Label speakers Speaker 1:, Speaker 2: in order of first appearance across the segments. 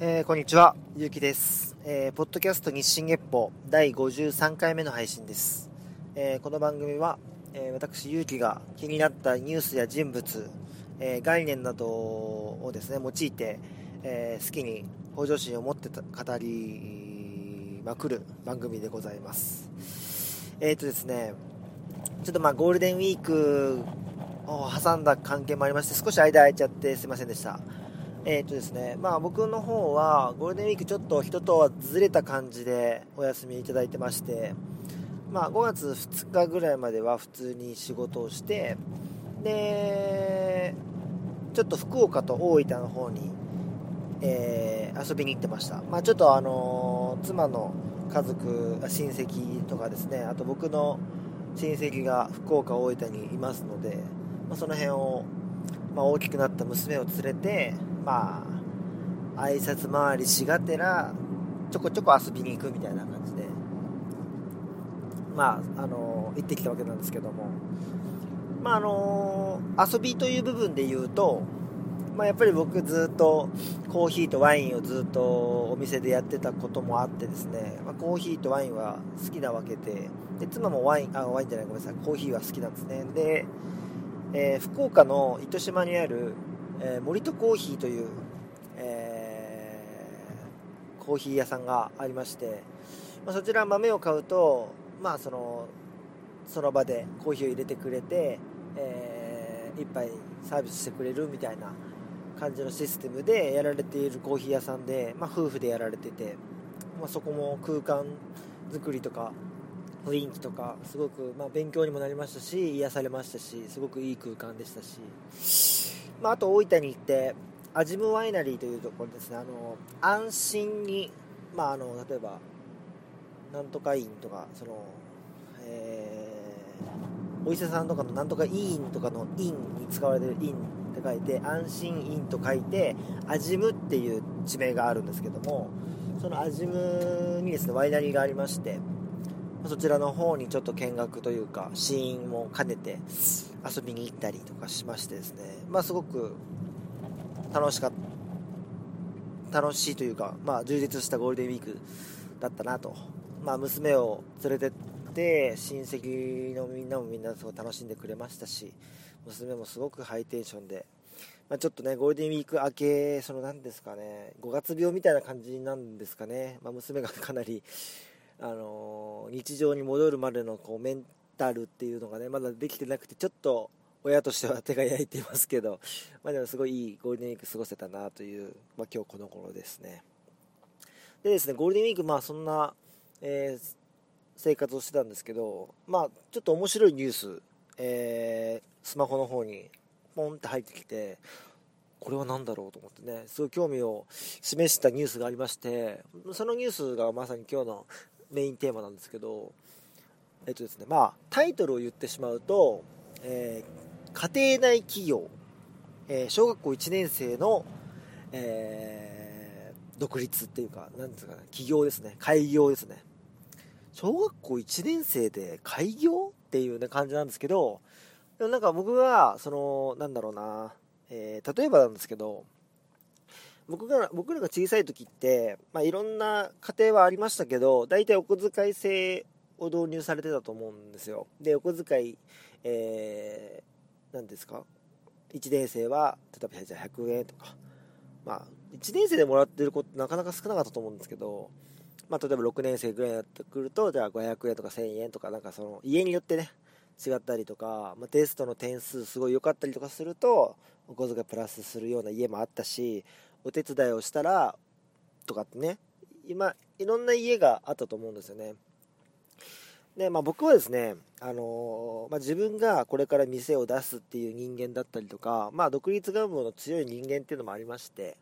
Speaker 1: えー、こんにちは、ゆうきです。えー、ポッドキャスト日進月報第53回目の配信です。えー、この番組は、え私、ゆうきが気になったニュースや人物、え概念などをですね、用いて、え好きに向上心を持ってた語りまくる番組でございます。えっ、とですね、ちょっとまあゴールデンウィークを挟んだ関係もありまして、少し間空いちゃってすいませんでした。えっ、ー、とですね、まあ僕の方はゴールデンウィークちょっと人とはずれた感じでお休みいただいてまして、まあ5月2日ぐらいまでは普通に仕事をして、で、ちょっと福岡と大分の方に、えー、遊びに行ってました。まあちょっとあのー、妻の家族、親戚とかですね、あと僕の親戚が福岡、大分にいますので、まあ、その辺を、まあ、大きくなった娘を連れて、まあ、挨拶回りしがてら、ちょこちょこ遊びに行くみたいな感じで、まあ、あの行ってきたわけなんですけども、まあ、あの遊びという部分で言うと、まあ、やっぱり僕ずっとコーヒーとワインをずっとお店でやってたこともあってですね、まあ、コーヒーとワインは好きなわけで。で妻もワインあワインじゃないごめんなさい。コーヒーは好きなんですね。で、えー、福岡の糸島にあるえー、森戸コーヒーという、えー、コーヒー屋さんがありまして、まあ、そちら豆を買うと、まあ、そのその場でコーヒーを入れてくれて、えー、一杯サービスしてくれるみたいな感じのシステムでやられているコーヒー屋さんで、まあ、夫婦でやられてて、まあ、そこも空間作りとか雰囲気とかすごく、まあ、勉強にもなりましたし癒されましたしすごくいい空間でしたし。まあ、あと大分に行ってアジムワイナリーというところですね。あの安心に、まあ、あの例えばなんとか院とかその、えー、お医者さんとかのなんとか医院とかの院に使われてる院って書いて安心院と書いてアジムっていう地名があるんですけどもそのアジムにですねワイナリーがありましてそちらの方にちょっと見学というか試飲も兼ねて遊びに行ったりとかしましてですね。まあすごく楽しかった楽しいというかまあ充実したゴールデンウィークだったなと。まあ娘を連れてって親戚のみんなもみんなすごい楽しんでくれましたし娘もすごくハイテンションで。まあ、ちょっとね、ゴールデンウィーク明け、その何ですかね、5月病みたいな感じなんですかね、まあ、娘がかなりあの日常に戻るまでのこうメンタルっていうのがねまだできてなくてちょっと親としては手が焼いていますけど、まあ、でもすごいいいゴールデンウィーク過ごせたなという、まあ、今日この頃ですね。でですねゴールデンウィークまあそんな、えー、生活をしてたんですけどまあちょっと面白いニュース、えー、スマホの方にポンって入ってきてこれは何だろうと思ってねすごい興味を示したニュースがありましてそのニュースがまさに今日のメインテーマなんですけど、えっとですね、まあ、タイトルを言ってしまうと、えー、家庭内企業、えー、小学校1年生の、えー、独立っていうか、なんですかね、起業ですね、開業ですね。小学校1年生で開業っていう、ね、感じなんですけど、でもなんか僕は、その、なんだろうな、えー、例えばなんですけど、僕が、僕らが小さい時って、まあ、いろんな家庭はありましたけど、大体お小遣い制を導入されてたと思うんですよ。で、お小遣い、えー、何ですか ?1 年生は、例えばじゃあ100円とか、まあ、1年生でもらってる子ってなかなか少なかったと思うんですけど、まあ、例えば6年生ぐらいになってくると、じゃあ500円とか1000円とか、なんかその、家によってね、違ったりとか、まあ、テストの点数すごい良かったりとかすると、お小遣いプラスするような家もあったし、お手伝いをしたらとかってね。今いろんな家があったと思うんですよね。で、まあ、僕はですね、あのー、まあ、自分がこれから店を出すっていう人間だったりとか、まあ、独立願望の強い人間っていうのもありまして。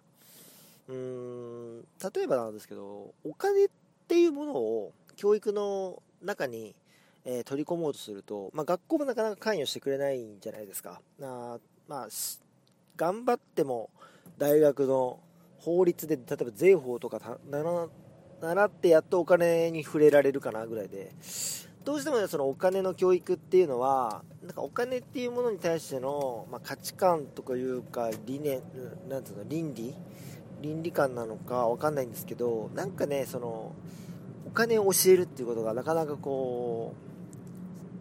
Speaker 1: うーん例えばなんですけどお金っていうものを教育の中に、えー、取り込もうとすると、まあ、学校もなかなか関与してくれないんじゃないですか。あまあ、頑張っても大学の法律で例えば税法とか習ってやっとお金に触れられるかなぐらいで。どうしてもねそのお金の教育っていうのはなんかお金っていうものに対しての、まあ、価値観とかいうか理念なんつうの倫理？倫理観なのかわかんないんですけどなんかねそのお金を教えるっていうことがなかなかこ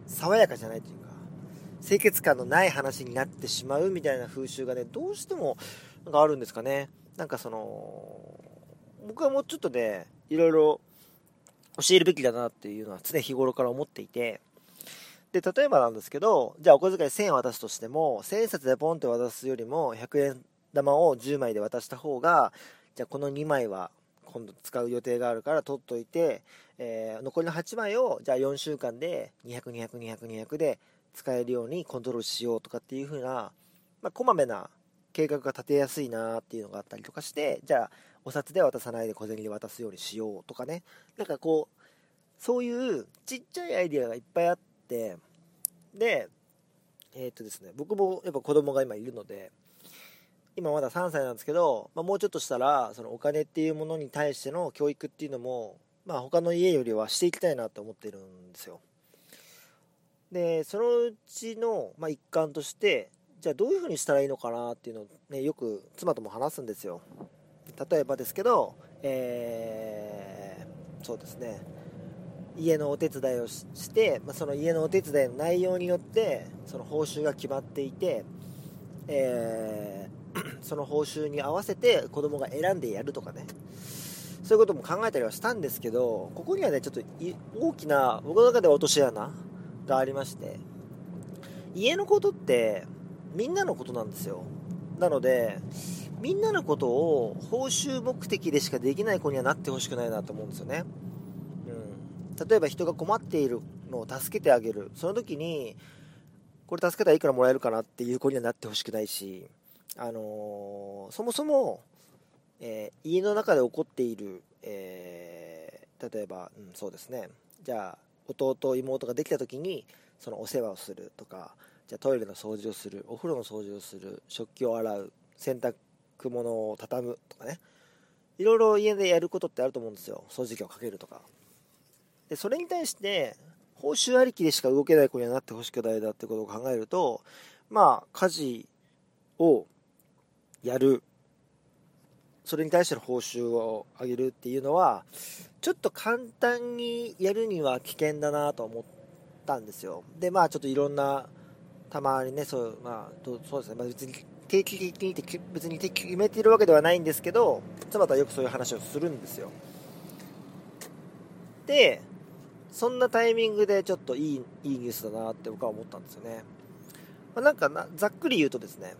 Speaker 1: う爽やかじゃないというか清潔感のない話になってしまうみたいな風習がねどうしてもなんかあるんですかね。なんかその僕はもうちょっとねいろいろ教えるべきだなっていうのは常日頃から思っていて。で例えばなんですけどじゃあお小遣い1000円渡すとしても1000円札でポンって渡すよりも100円玉を10枚で渡した方がじゃあこの2枚は今度使う予定があるから取っといて、えー、残りの8枚をじゃあ4週間で200200200200で使えるようにコントロールしようとかっていう風な、まあ、こまめな計画が立てやすいなっていうのがあったりとかしてじゃあお札で渡さないで小銭で渡すようにしようとかね。なんかこうそういうちっちゃいアイデアがいっぱいあってでえー、っとですね僕もやっぱ子供が今いるので今まだ3歳なんですけど、まあ、もうちょっとしたらそのお金っていうものに対しての教育っていうのも、まあ、他の家よりはしていきたいなと思ってるんですよ。でそのうちの、まあ、一環としてじゃあどういうふうにしたらいいのかなっていうのを、ね、よく妻とも話すんですよ。例えばですけど、えー、そうですね。家のお手伝いをして、まあ、その家のお手伝いの内容によってその報酬が決まっていて、えー、その報酬に合わせて子供が選んでやるとかね。そういうことも考えたりはしたんですけどここにはねちょっと大きな僕の中では落とし穴がありまして家のことってみんなのことなんですよ。なのでみんなのことを報酬目的でしかできない子にはなってほしくないなと思うんですよね、うん、例えば人が困っているのを助けてあげる。その時にこれ助けたらいくらもらえるかなっていう子にはなってほしくないしあのー、そもそも、えー、家の中で起こっている、えー、例えば、うん、そうですね。じゃあ弟妹ができた時にそのお世話をするとかじゃトイレの掃除をするお風呂の掃除をする食器を洗う洗濯物を畳むとかね。いろいろ家でやることってあると思うんですよ。掃除機をかけるとか。でそれに対して報酬ありきでしか動けない子にはなってほしくないなってことを考えるとまあ家事をやるそれに対しての報酬を上げるっていうのはちょっと簡単にやるには危険だなと思ったんですよでまあちょっといろんなたまにね、そう,、まあ、そうですね、まあ、別に定期的にって別に決めているわけではないんですけど、妻とはよくそういう話をするんですよ。で、そんなタイミングでちょっといいいいニュースだなって僕は思ったんですよね。まあ、なんかな、ざっくり言うとですね、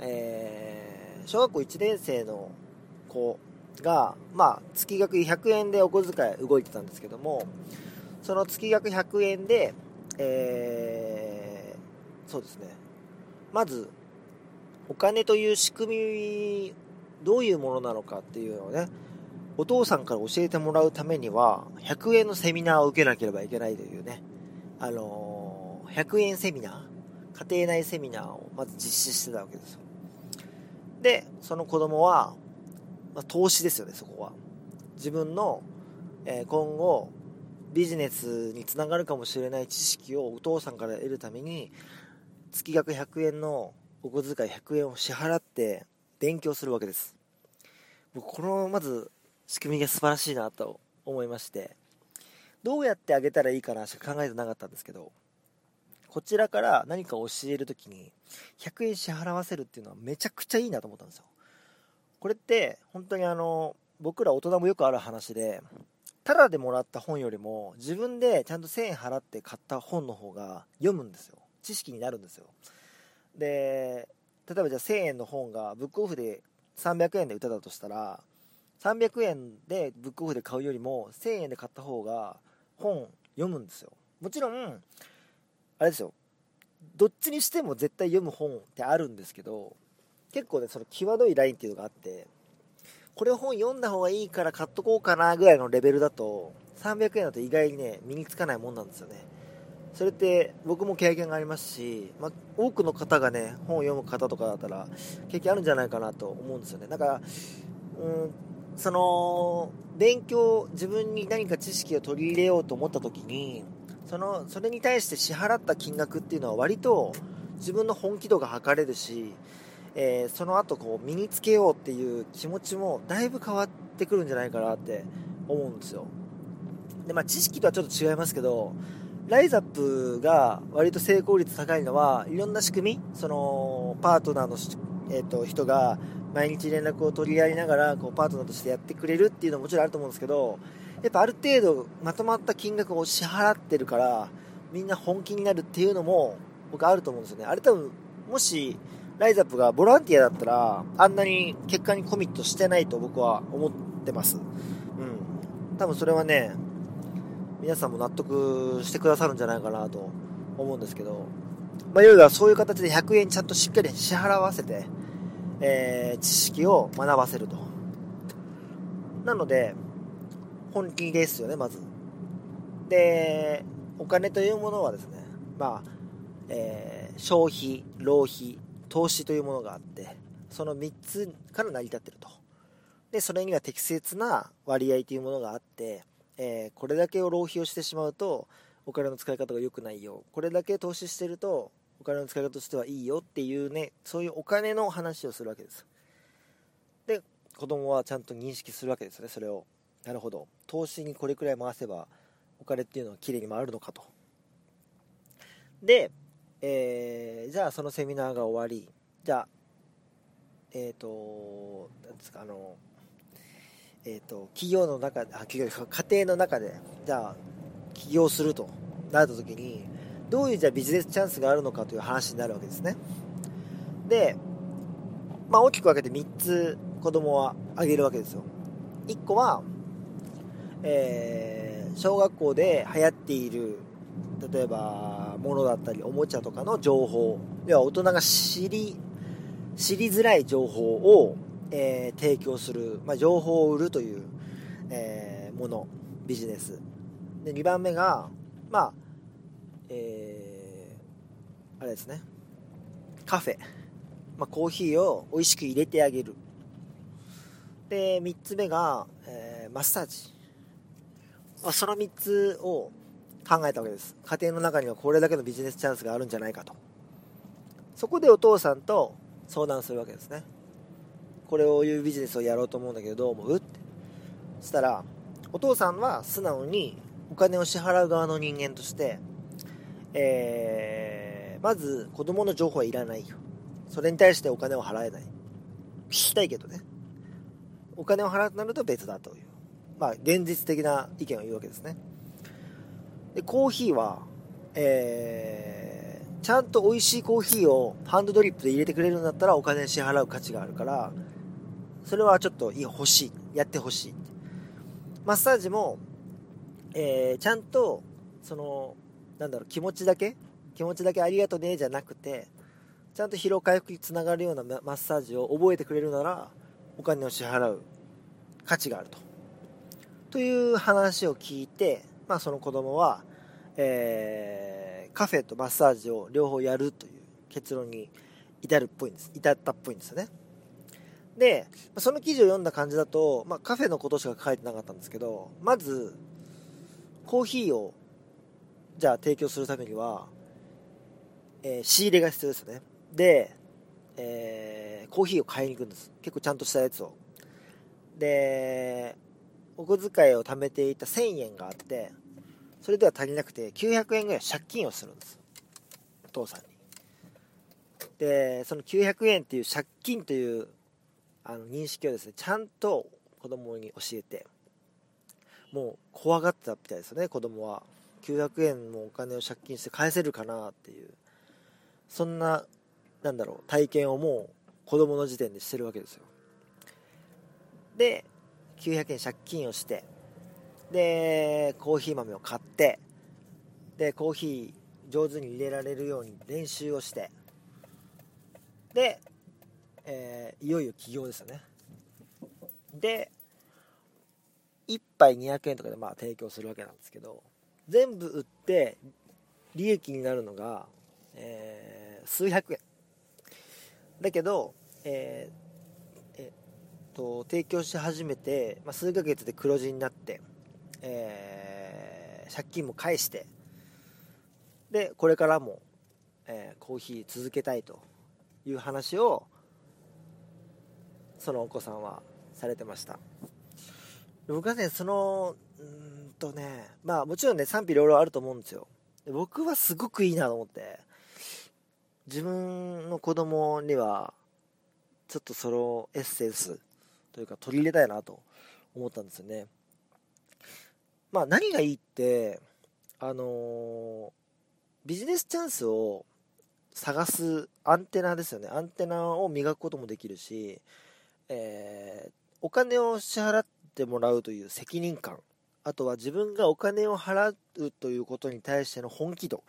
Speaker 1: えー、小学校1年生の子が、まあ、月額100円でお小遣い動いてたんですけども、その月額100円で、えーそうですね。まずお金という仕組みどういうものなのかっていうのをねお父さんから教えてもらうためには100円のセミナーを受けなければいけないというねあのー、100円セミナー家庭内セミナーをまず実施してたわけですよ。でその子供は、まあ、投資ですよねそこは。自分の、えー、今後ビジネスにつながるかもしれない知識をお父さんから得るために月額100円のお小遣い100円を支払って勉強するわけです。僕このまず仕組みが素晴らしいなと思いましてどうやってあげたらいいかなしか考えてなかったんですけどこちらから何か教える時に100円支払わせるっていうのはめちゃくちゃいいなと思ったんですよ。これって本当にあの僕ら大人もよくある話でタダでもらった本よりも自分でちゃんと1000円払って買った本の方が読むんですよ。知識になるんですよ。で例えばじゃあ1000円の本がブックオフで300円で売ってたとしたら300円でブックオフで買うよりも1000円で買った方が本読むんですよ。もちろんあれですよ。どっちにしても絶対読む本ってあるんですけど結構ねその際どいラインっていうのがあってこれ本読んだ方がいいから買っとこうかなぐらいのレベルだと300円だと意外にね身につかないもんなんですよね。それって僕も経験がありますし、まあ、多くの方がね本を読む方とかだったら経験あるんじゃないかなと思うんですよね。だからうんその勉強自分に何か知識を取り入れようと思った時にそのそれに対して支払った金額っていうのは割と自分の本気度が測れるし、えー、その後こう身につけようっていう気持ちもだいぶ変わってくるんじゃないかなって思うんですよ。でまあ知識とはちょっと違いますけどライザップが割と成功率高いのはいろんな仕組みそのパートナーの、えーと、人が毎日連絡を取り合いながらこうパートナーとしてやってくれるっていうのももちろんあると思うんですけどやっぱある程度まとまった金額を支払ってるからみんな本気になるっていうのも僕あると思うんですよね。あれ多分もしライザップがボランティアだったらあんなに結果にコミットしてないと僕は思ってますうん多分それはね皆さんも納得してくださるんじゃないかなと思うんですけど、まあ、いわゆるそういう形で100円ちゃんとしっかり支払わせて、えー、知識を学ばせると。なので、本気ですよね、まず。で、お金というものはですね、まあ、えー、消費、浪費、投資というものがあって、その3つから成り立ってると。で、それには適切な割合というものがあって、えー、これだけを浪費をしてしまうとお金の使い方が良くないよ。これだけ投資してるとお金の使い方としてはいいよっていうねそういうお金の話をするわけです。で子供はちゃんと認識するわけですねそれを。なるほど。投資にこれくらい回せばお金っていうのはきれいに回るのかと。で、えー、じゃあそのセミナーが終わり。じゃあえっ、ー、と何ですかあのえーと、企業の中あ企業家庭の中でじゃあ起業するとなった時にどういうじゃあビジネスチャンスがあるのかという話になるわけですね。で、まあ、大きく分けて3つ子供はあげるわけですよ。1個は、えー、小学校で流行っている例えば物だったりおもちゃとかの情報では大人が知り知りづらい情報をえー、提供する、まあ、情報を売るという、えー、ものビジネス。で2番目がまあえー、あれですね。カフェ、まあ、コーヒーを美味しく入れてあげる。で3つ目が、えー、マッサージ、その3つを考えたわけです。家庭の中にはこれだけのビジネスチャンスがあるんじゃないかと。そこでお父さんと相談するわけですね。これをいうビジネスをやろうと思うんだけどどう思う？って。そしたらお父さんは素直にお金を支払う側の人間として、えー、まず子供の情報はいらないよ。それに対してお金を払えない。聞きたいけどね。お金を払うとなると別だという。まあ現実的な意見を言うわけですね。でコーヒーはえー、ちゃんと美味しいコーヒーをハンドドリップで入れてくれるんだったらお金支払う価値があるからそれはちょっと欲しい。やってほしい。マッサージも、えー、ちゃんと、その、なんだろう、気持ちだけ？気持ちだけありがとねじゃなくて、ちゃんと疲労回復につながるようなマッサージを覚えてくれるなら、お金を支払う価値があると。という話を聞いて、まあその子供は、えー、カフェとマッサージを両方やるという結論に至るっぽいんです。至ったっぽいんですよね。で、その記事を読んだ感じだと、まあ、カフェのことしか書いてなかったんですけど、まず、コーヒーを、じゃあ提供するためには、えー、仕入れが必要ですよね。で、えー、コーヒーを買いに行くんです。結構ちゃんとしたやつを。で、お小遣いを貯めていた1000円があって、それでは足りなくて900円ぐらい借金をするんです。お父さんに。で、その900円っていう借金というあの認識をですねちゃんと子供に教えてもう怖がってたみたいですよね子供は900円もお金を借金して返せるかなっていうそんななんだろう体験をもう子供の時点でしてるわけですよで900円借金をしてでコーヒー豆を買ってでコーヒー上手に入れられるように練習をしてでえー、いよいよ起業ですよね。で1杯200円とかでまあ提供するわけなんですけど全部売って利益になるのが、えー、数百円。だけど、えー、と提供し始めて、まあ、数ヶ月で黒字になって、えー、借金も返してでこれからも、えー、コーヒー続けたいという話をそのお子さんはされてました。僕はねそのうんとねまあもちろんね賛否両論あると思うんですよ。僕はすごくいいなと思って自分の子供にはちょっとそのエッセンスというか取り入れたいなと思ったんですよね。まあ何がいいってあのー、ビジネスチャンスを探すアンテナですよね。アンテナを磨くこともできるし、えー、お金を支払ってもらうという責任感。あとは自分がお金を払うということに対しての本気度。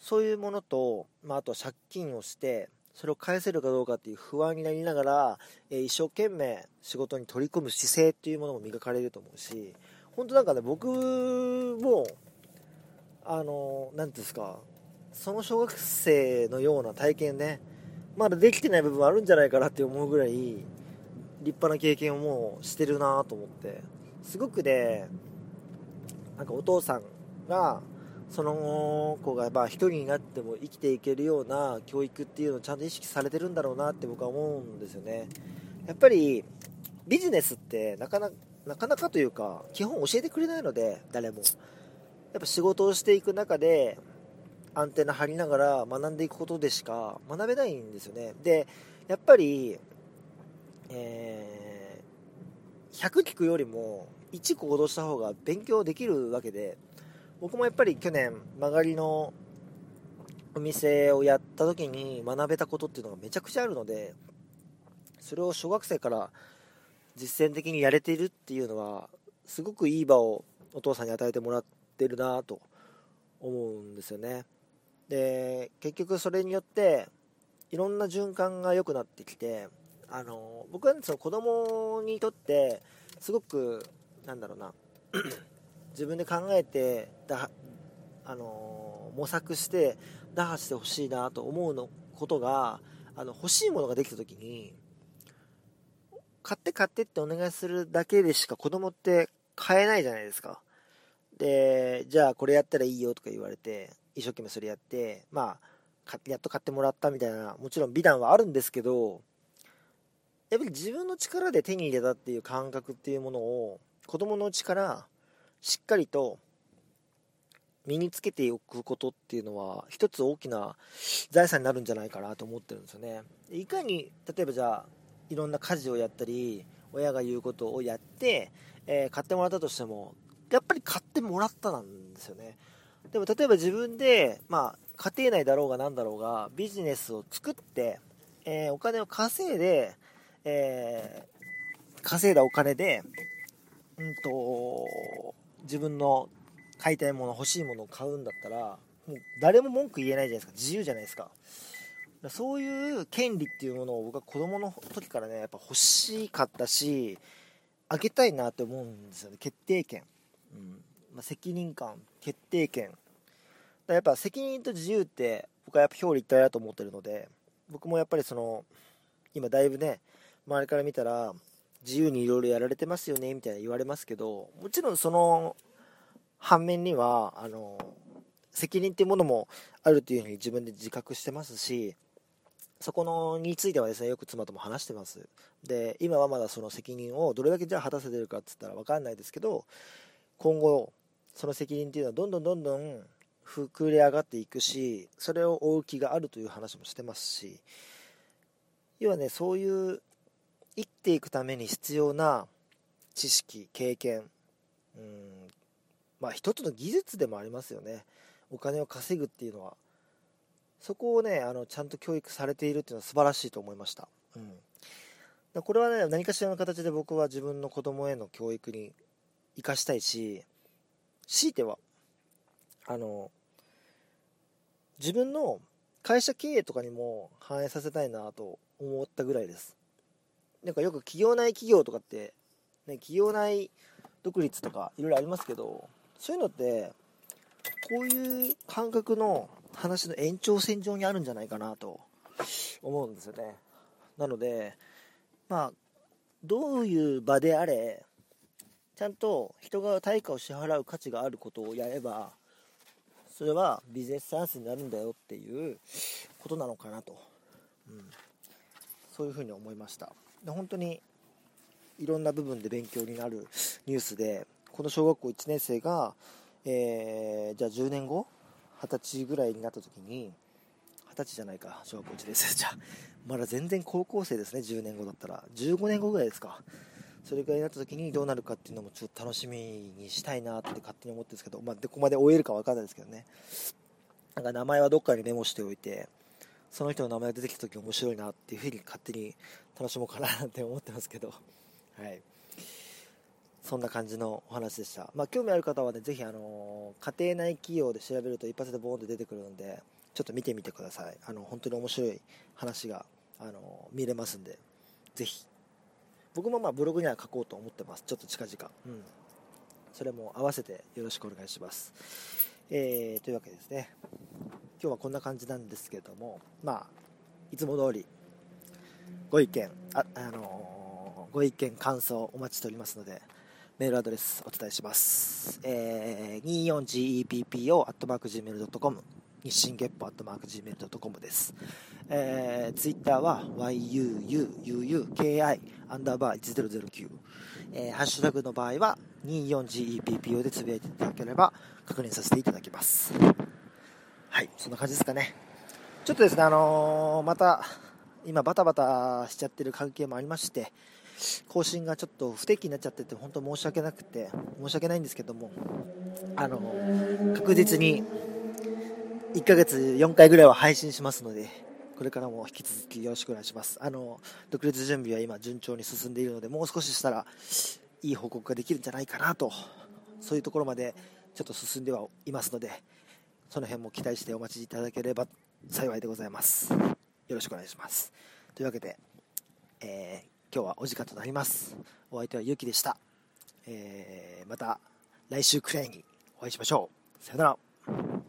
Speaker 1: そういうものと、まあ、あとは借金をしてそれを返せるかどうかっていう不安になりながら、えー、一生懸命仕事に取り組む姿勢っていうものも磨かれると思うし本当なんかね僕もあの何ていうんですかその小学生のような体験ねまだできてない部分あるんじゃないかなって思うぐらい立派な経験をもうしてるなと思ってすごくねなんかお父さんがその子がまあ一人になっても生きていけるような教育っていうのをちゃんと意識されてるんだろうなって僕は思うんですよね。やっぱりビジネスってなかなかなかというか基本教えてくれないので誰も。やっぱ仕事をしていく中でアンテナ張りながら学んでいくことでしか学べないんですよね。でやっぱり、えー、100聞くよりも1行動した方が勉強できるわけで僕もやっぱり去年曲がりのお店をやった時に学べたことっていうのがめちゃくちゃあるのでそれを小学生から実践的にやれているっていうのはすごくいい場をお父さんに与えてもらってるなと思うんですよね。で結局それによっていろんな循環が良くなってきてあの僕は、ね、その子供にとってすごくなんだろうな自分で考えてだ、あの模索して打破してほしいなと思うのことがあの欲しいものができた時に買って買ってってお願いするだけでしか子供って買えないじゃないですか。でじゃあこれやったらいいよとか言われて一生懸命それやってまあやっと買ってもらったみたいなもちろん美談はあるんですけどやっぱり自分の力で手に入れたっていう感覚っていうものを子供のうちからしっかりと身につけておくことっていうのは一つ大きな財産になるんじゃないかなと思ってるんですよね。いかに例えばじゃあいろんな家事をやったり親が言うことをやって、えー、買ってもらったとしてもやっぱり買ってもらったなんですよね。でも例えば自分で、まあ、家庭内だろうが何だろうがビジネスを作って、えー、お金を稼いで、えー、稼いだお金で、うんと、自分の買いたいもの欲しいものを買うんだったらもう誰も文句言えないじゃないですか。自由じゃないですか。そういう権利っていうものを僕は子供の時からねやっぱ欲しかったしあげたいなって思うんですよね。決定権、うん。まあ、責任感決定権。だやっぱ責任と自由って僕はやっぱ表裏一体だと思ってるので僕もやっぱりその今だいぶね周りから見たら自由にいろいろやられてますよねみたいな言われますけどもちろんその反面にはあの責任っていうものもあるというふうに自分で自覚してますしそこのについてはですねよく妻とも話してます。で今はまだその責任をどれだけじゃあ果たせてるかっつったら分かんないですけど今後その責任っていうのはどんどんどんどん膨れ上がっていくしそれを追う気があるという話もしてますし要はねそういう生きていくために必要な知識経験うんまあ一つの技術でもありますよね。お金を稼ぐっていうのは。そこをねあのちゃんと教育されているっていうのは素晴らしいと思いました、うん、これはね何かしらの形で僕は自分の子供への教育に生かしたいし強いてはあの自分の会社経営とかにも反映させたいなと思ったぐらいです。なんかよく企業内企業とかって、ね、企業内独立とかいろいろありますけどそういうのってこういう感覚の話の延長線上にあるんじゃないかなと思うんですよね。なのでまあどういう場であれちゃんと人が対価を支払う価値があることをやればそれはビジネスチャンスになるんだよっていうことなのかなと、うん、そういうふうに思いました。本当にいろんな部分で勉強になるニュースでこの小学校1年生が、えー、じゃあ10年後20歳ぐらいになった時に20歳じゃないか小学校1年生。じゃまだ全然高校生ですね10年後だったら。15年後ぐらいですか。それぐらいになった時にどうなるかっていうのもちょっと楽しみにしたいなって勝手に思ってるんですけど、まあ、どこまで終えるか分かんないですけどね。なんか名前はどっかにメモしておいてその人の名前が出てきた時面白いなっていうふうに勝手に楽しもうかなって思ってますけどはいそんな感じのお話でした。まあ、興味ある方はね、ぜひ、あの、家庭内企業で調べると一発でボーンと出てくるので、ちょっと見てみてください。あの、本当に面白い話が、あの、見れますんで、ぜひ。僕もまあブログには書こうと思ってます。ちょっと近々。うん。それも合わせてよろしくお願いします。えー、というわけですね。今日はこんな感じなんですけども、まあ、いつも通り、ご意見、あ、あのー、ご意見、感想お待ちしておりますので、メールアドレスお伝えします。えー、24GEPPO.gmail.com 日進月歩 .gmail.com です。えー、ツイッターは yuuuki アンダーバー1009、えー、ハッシュタグの場合は 24GEPPO でつぶやいていただければ確認させていただきます。はい、そんな感じですかね。ちょっとですね、あのー、また今バタバタしちゃってる関係もありまして、更新がちょっと不定期になっちゃってて本当申し訳なくて申し訳ないんですけどもあの確実に1ヶ月4回ぐらいは配信しますのでこれからも引き続きよろしくお願いしますあの独立準備は今順調に進んでいるのでもう少ししたらいい報告ができるんじゃないかなとそういうところまでちょっと進んではいますのでその辺も期待してお待ちいただければ幸いでございますよろしくお願いしますというわけで、えー今日はお時間となります。お相手はゆうきでした。えー、また来週くらいにお会いしましょう。さよなら。